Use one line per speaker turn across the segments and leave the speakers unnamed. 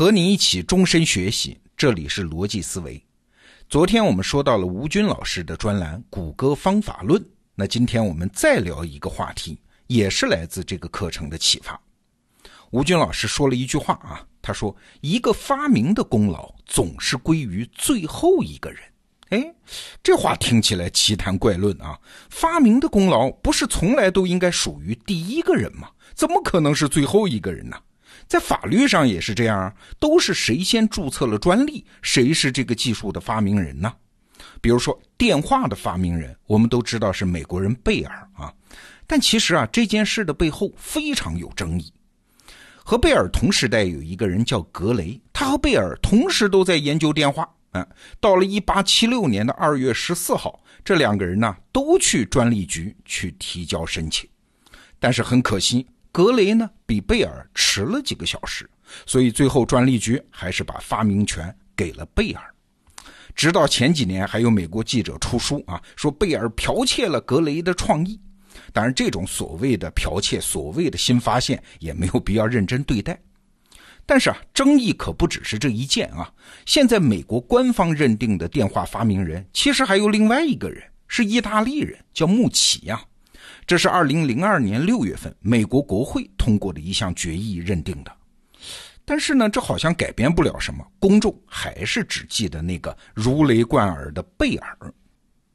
和你一起终身学习，这里是逻辑思维。昨天我们说到了吴军老师的专栏《谷歌方法论》，那今天我们再聊一个话题，也是来自这个课程的启发。吴军老师说了一句话啊，他说：“一个发明的功劳总是归于最后一个人。”哎，这话听起来奇谈怪论啊！发明的功劳不是从来都应该属于第一个人吗？怎么可能是最后一个人呢？在法律上也是这样啊，都是谁先注册了专利，谁是这个技术的发明人呢？比如说电话的发明人，我们都知道是美国人贝尔啊，但其实啊这件事的背后非常有争议。和贝尔同时代有一个人叫格雷，他和贝尔同时都在研究电话。嗯，到了一八七六年的二月十四号，这两个人呢都去专利局去提交申请，但是很可惜。格雷呢比贝尔迟了几个小时，所以最后专利局还是把发明权给了贝尔。直到前几年，还有美国记者出书啊，说贝尔剽窃了格雷的创意。当然，这种所谓的剽窃、所谓的新发现，也没有必要认真对待。但是啊，争议可不只是这一件啊。现在美国官方认定的电话发明人，其实还有另外一个人，是意大利人，叫穆奇呀。这是二零零二年六月份美国国会通过的一项决议认定的，但是呢，这好像改变不了什么，公众还是只记得那个如雷贯耳的贝尔。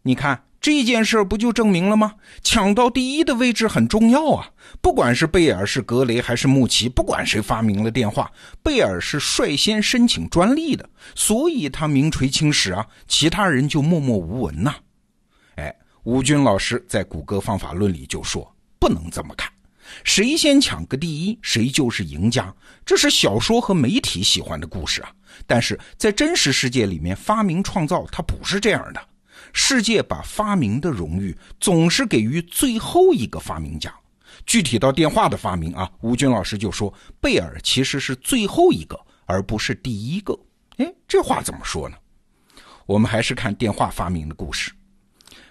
你看这件事不就证明了吗？抢到第一的位置很重要啊！不管是贝尔、是格雷还是穆奇，不管谁发明了电话，贝尔是率先申请专利的，所以他名垂青史啊，其他人就默默无闻呐。哎吴军老师在《谷歌方法论》里就说：“不能这么看，谁先抢个第一，谁就是赢家。这是小说和媒体喜欢的故事啊。但是在真实世界里面，发明创造它不是这样的。世界把发明的荣誉总是给予最后一个发明家。具体到电话的发明啊，吴军老师就说，贝尔其实是最后一个，而不是第一个。哎，这话怎么说呢？我们还是看电话发明的故事。”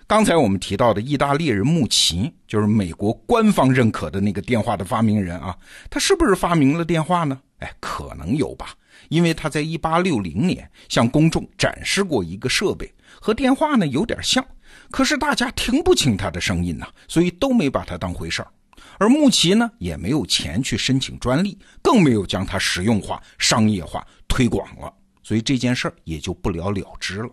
刚才我们提到的意大利人穆奇，就是美国官方认可的那个电话的发明人啊，他是不是发明了电话呢？哎，可能有吧，因为他在1860年向公众展示过一个设备，和电话呢有点像，可是大家听不清他的声音呐，所以都没把他当回事儿。而穆奇呢，也没有钱去申请专利，更没有将它实用化、商业化推广了，所以这件事儿也就不了了之了。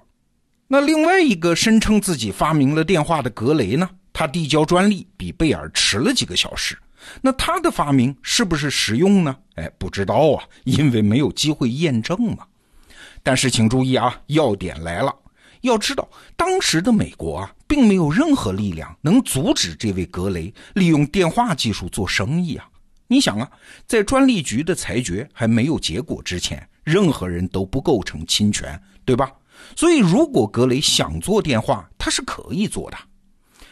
那另外一个声称自己发明了电话的格雷呢？他递交专利比贝尔迟了几个小时。那他的发明是不是实用呢？哎，不知道啊，因为没有机会验证嘛。但是请注意啊，要点来了。要知道，当时的美国啊，并没有任何力量能阻止这位格雷利用电话技术做生意啊。你想啊，在专利局的裁决还没有结果之前，任何人都不构成侵权，对吧？所以，如果格雷想做电话，他是可以做的。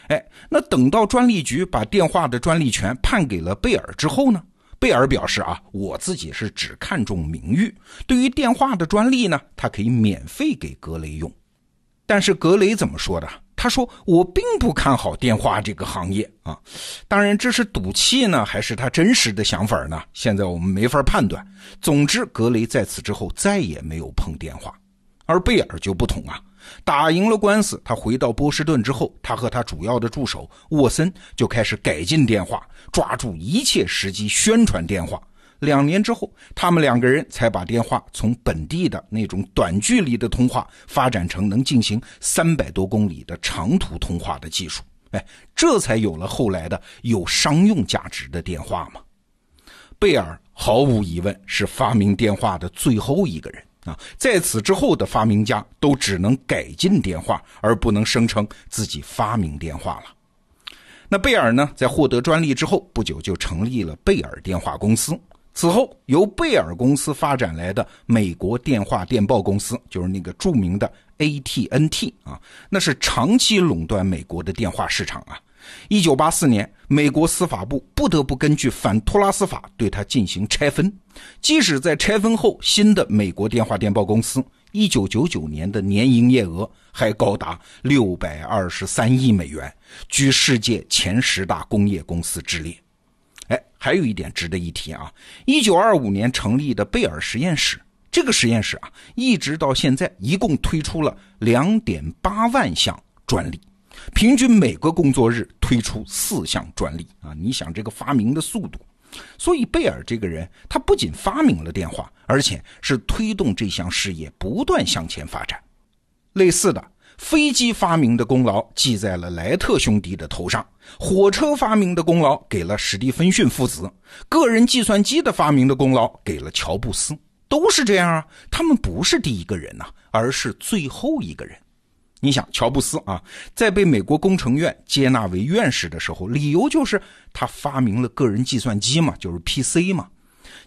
哎，那等到专利局把电话的专利权判给了贝尔之后呢？贝尔表示啊，我自己是只看重名誉，对于电话的专利呢，他可以免费给格雷用。但是格雷怎么说的？他说我并不看好电话这个行业啊。当然，这是赌气呢，还是他真实的想法呢？现在我们没法判断。总之，格雷在此之后再也没有碰电话。而贝尔就不同啊，打赢了官司，他回到波士顿之后，他和他主要的助手沃森就开始改进电话，抓住一切时机宣传电话。两年之后，他们两个人才把电话从本地的那种短距离的通话发展成能进行三百多公里的长途通话的技术。哎，这才有了后来的有商用价值的电话嘛。贝尔毫无疑问是发明电话的最后一个人。啊，在此之后的发明家都只能改进电话，而不能声称自己发明电话了。那贝尔呢，在获得专利之后不久就成立了贝尔电话公司。此后，由贝尔公司发展来的美国电话电报公司，就是那个著名的 ATNT 啊，那是长期垄断美国的电话市场啊。一九八四年，美国司法部不得不根据反托拉斯法对它进行拆分。即使在拆分后，新的美国电话电报公司一九九九年的年营业额还高达六百二十三亿美元，居世界前十大工业公司之列。哎，还有一点值得一提啊，一九二五年成立的贝尔实验室，这个实验室啊，一直到现在一共推出了两点八万项专利，平均每个工作日推出四项专利啊！你想这个发明的速度，所以贝尔这个人，他不仅发明了电话，而且是推动这项事业不断向前发展。类似的。飞机发明的功劳记在了莱特兄弟的头上，火车发明的功劳给了史蒂芬逊父子，个人计算机的发明的功劳给了乔布斯，都是这样啊。他们不是第一个人呐，而是最后一个人。你想，乔布斯啊，在被美国工程院接纳为院士的时候，理由就是他发明了个人计算机嘛，就是 PC 嘛。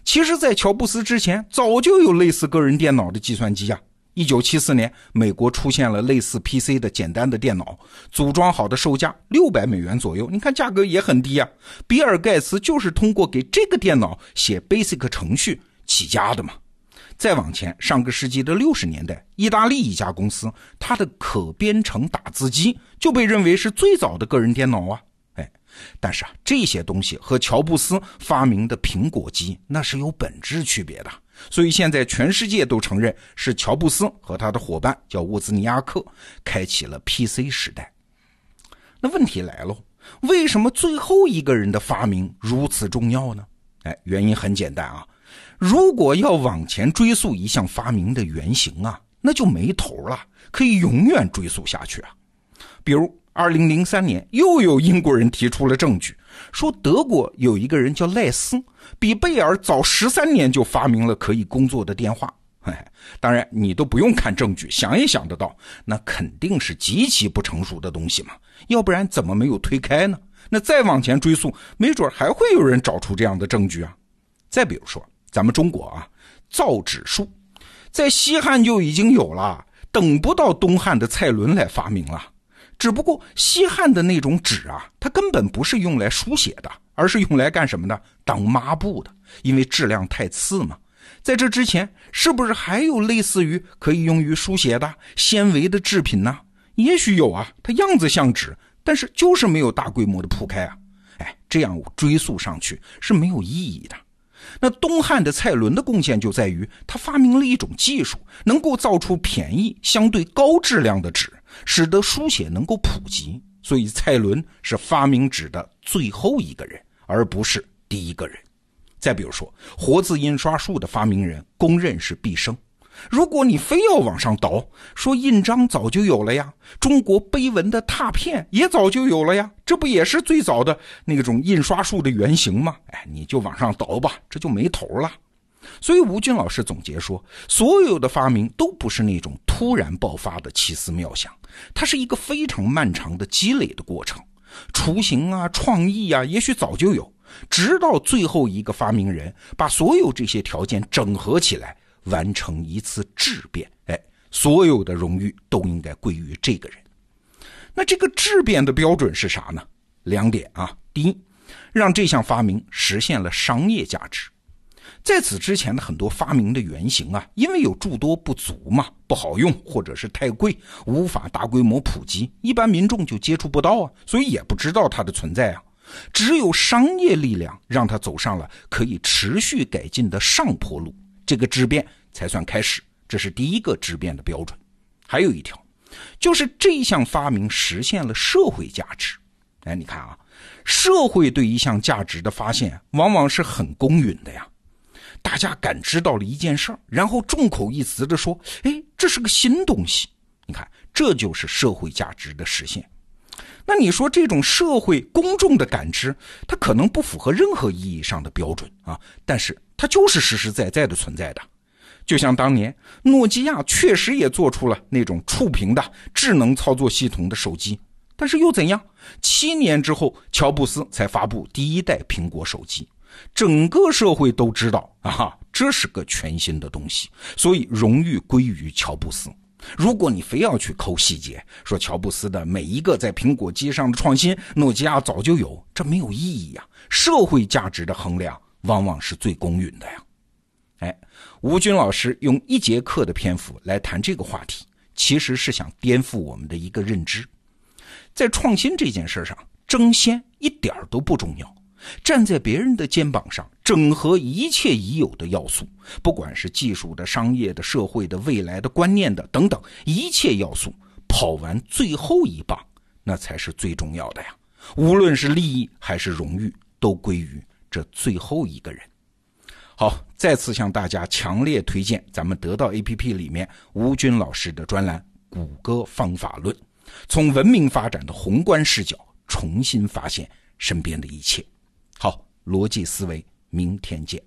其实，在乔布斯之前，早就有类似个人电脑的计算机呀。一九七四年，美国出现了类似 PC 的简单的电脑，组装好的售价六百美元左右。你看价格也很低啊。比尔盖茨就是通过给这个电脑写 Basic 程序起家的嘛。再往前，上个世纪的六十年代，意大利一家公司，它的可编程打字机就被认为是最早的个人电脑啊。哎，但是啊，这些东西和乔布斯发明的苹果机那是有本质区别的。所以现在全世界都承认是乔布斯和他的伙伴叫沃兹尼亚克开启了 PC 时代。那问题来了，为什么最后一个人的发明如此重要呢？哎，原因很简单啊，如果要往前追溯一项发明的原型啊，那就没头了，可以永远追溯下去啊。比如，二零零三年又有英国人提出了证据。说德国有一个人叫赖斯，比贝尔早十三年就发明了可以工作的电话。哎，当然你都不用看证据，想也想得到，那肯定是极其不成熟的东西嘛。要不然怎么没有推开呢？那再往前追溯，没准还会有人找出这样的证据啊。再比如说，咱们中国啊，造纸术，在西汉就已经有了，等不到东汉的蔡伦来发明了。只不过西汉的那种纸啊，它根本不是用来书写的，而是用来干什么的？当抹布的，因为质量太次嘛。在这之前，是不是还有类似于可以用于书写的纤维的制品呢？也许有啊，它样子像纸，但是就是没有大规模的铺开啊。哎，这样追溯上去是没有意义的。那东汉的蔡伦的贡献就在于他发明了一种技术，能够造出便宜、相对高质量的纸。使得书写能够普及，所以蔡伦是发明纸的最后一个人，而不是第一个人。再比如说，活字印刷术的发明人公认是毕生。如果你非要往上倒，说印章早就有了呀，中国碑文的拓片也早就有了呀，这不也是最早的那种印刷术的原型吗？哎，你就往上倒吧，这就没头了。所以吴军老师总结说，所有的发明都不是那种突然爆发的奇思妙想。它是一个非常漫长的积累的过程，雏形啊、创意啊，也许早就有，直到最后一个发明人把所有这些条件整合起来，完成一次质变。哎，所有的荣誉都应该归于这个人。那这个质变的标准是啥呢？两点啊，第一，让这项发明实现了商业价值。在此之前的很多发明的原型啊，因为有诸多不足嘛，不好用，或者是太贵，无法大规模普及，一般民众就接触不到啊，所以也不知道它的存在啊。只有商业力量让它走上了可以持续改进的上坡路，这个质变才算开始。这是第一个质变的标准。还有一条，就是这项发明实现了社会价值。哎，你看啊，社会对一项价值的发现，往往是很公允的呀。大家感知到了一件事儿，然后众口一词的说：“哎，这是个新东西。”你看，这就是社会价值的实现。那你说这种社会公众的感知，它可能不符合任何意义上的标准啊，但是它就是实实在在的存在的。就像当年诺基亚确实也做出了那种触屏的智能操作系统的手机，但是又怎样？七年之后，乔布斯才发布第一代苹果手机。整个社会都知道啊，这是个全新的东西，所以荣誉归于乔布斯。如果你非要去抠细节，说乔布斯的每一个在苹果机上的创新，诺基亚早就有，这没有意义呀。社会价值的衡量往往是最公允的呀。哎，吴军老师用一节课的篇幅来谈这个话题，其实是想颠覆我们的一个认知，在创新这件事上，争先一点都不重要。站在别人的肩膀上，整合一切已有的要素，不管是技术的、商业的、社会的、未来的、观念的等等一切要素，跑完最后一棒，那才是最重要的呀。无论是利益还是荣誉，都归于这最后一个人。好，再次向大家强烈推荐咱们得到 APP 里面吴军老师的专栏《谷歌方法论》，从文明发展的宏观视角重新发现身边的一切。好，逻辑思维，明天见。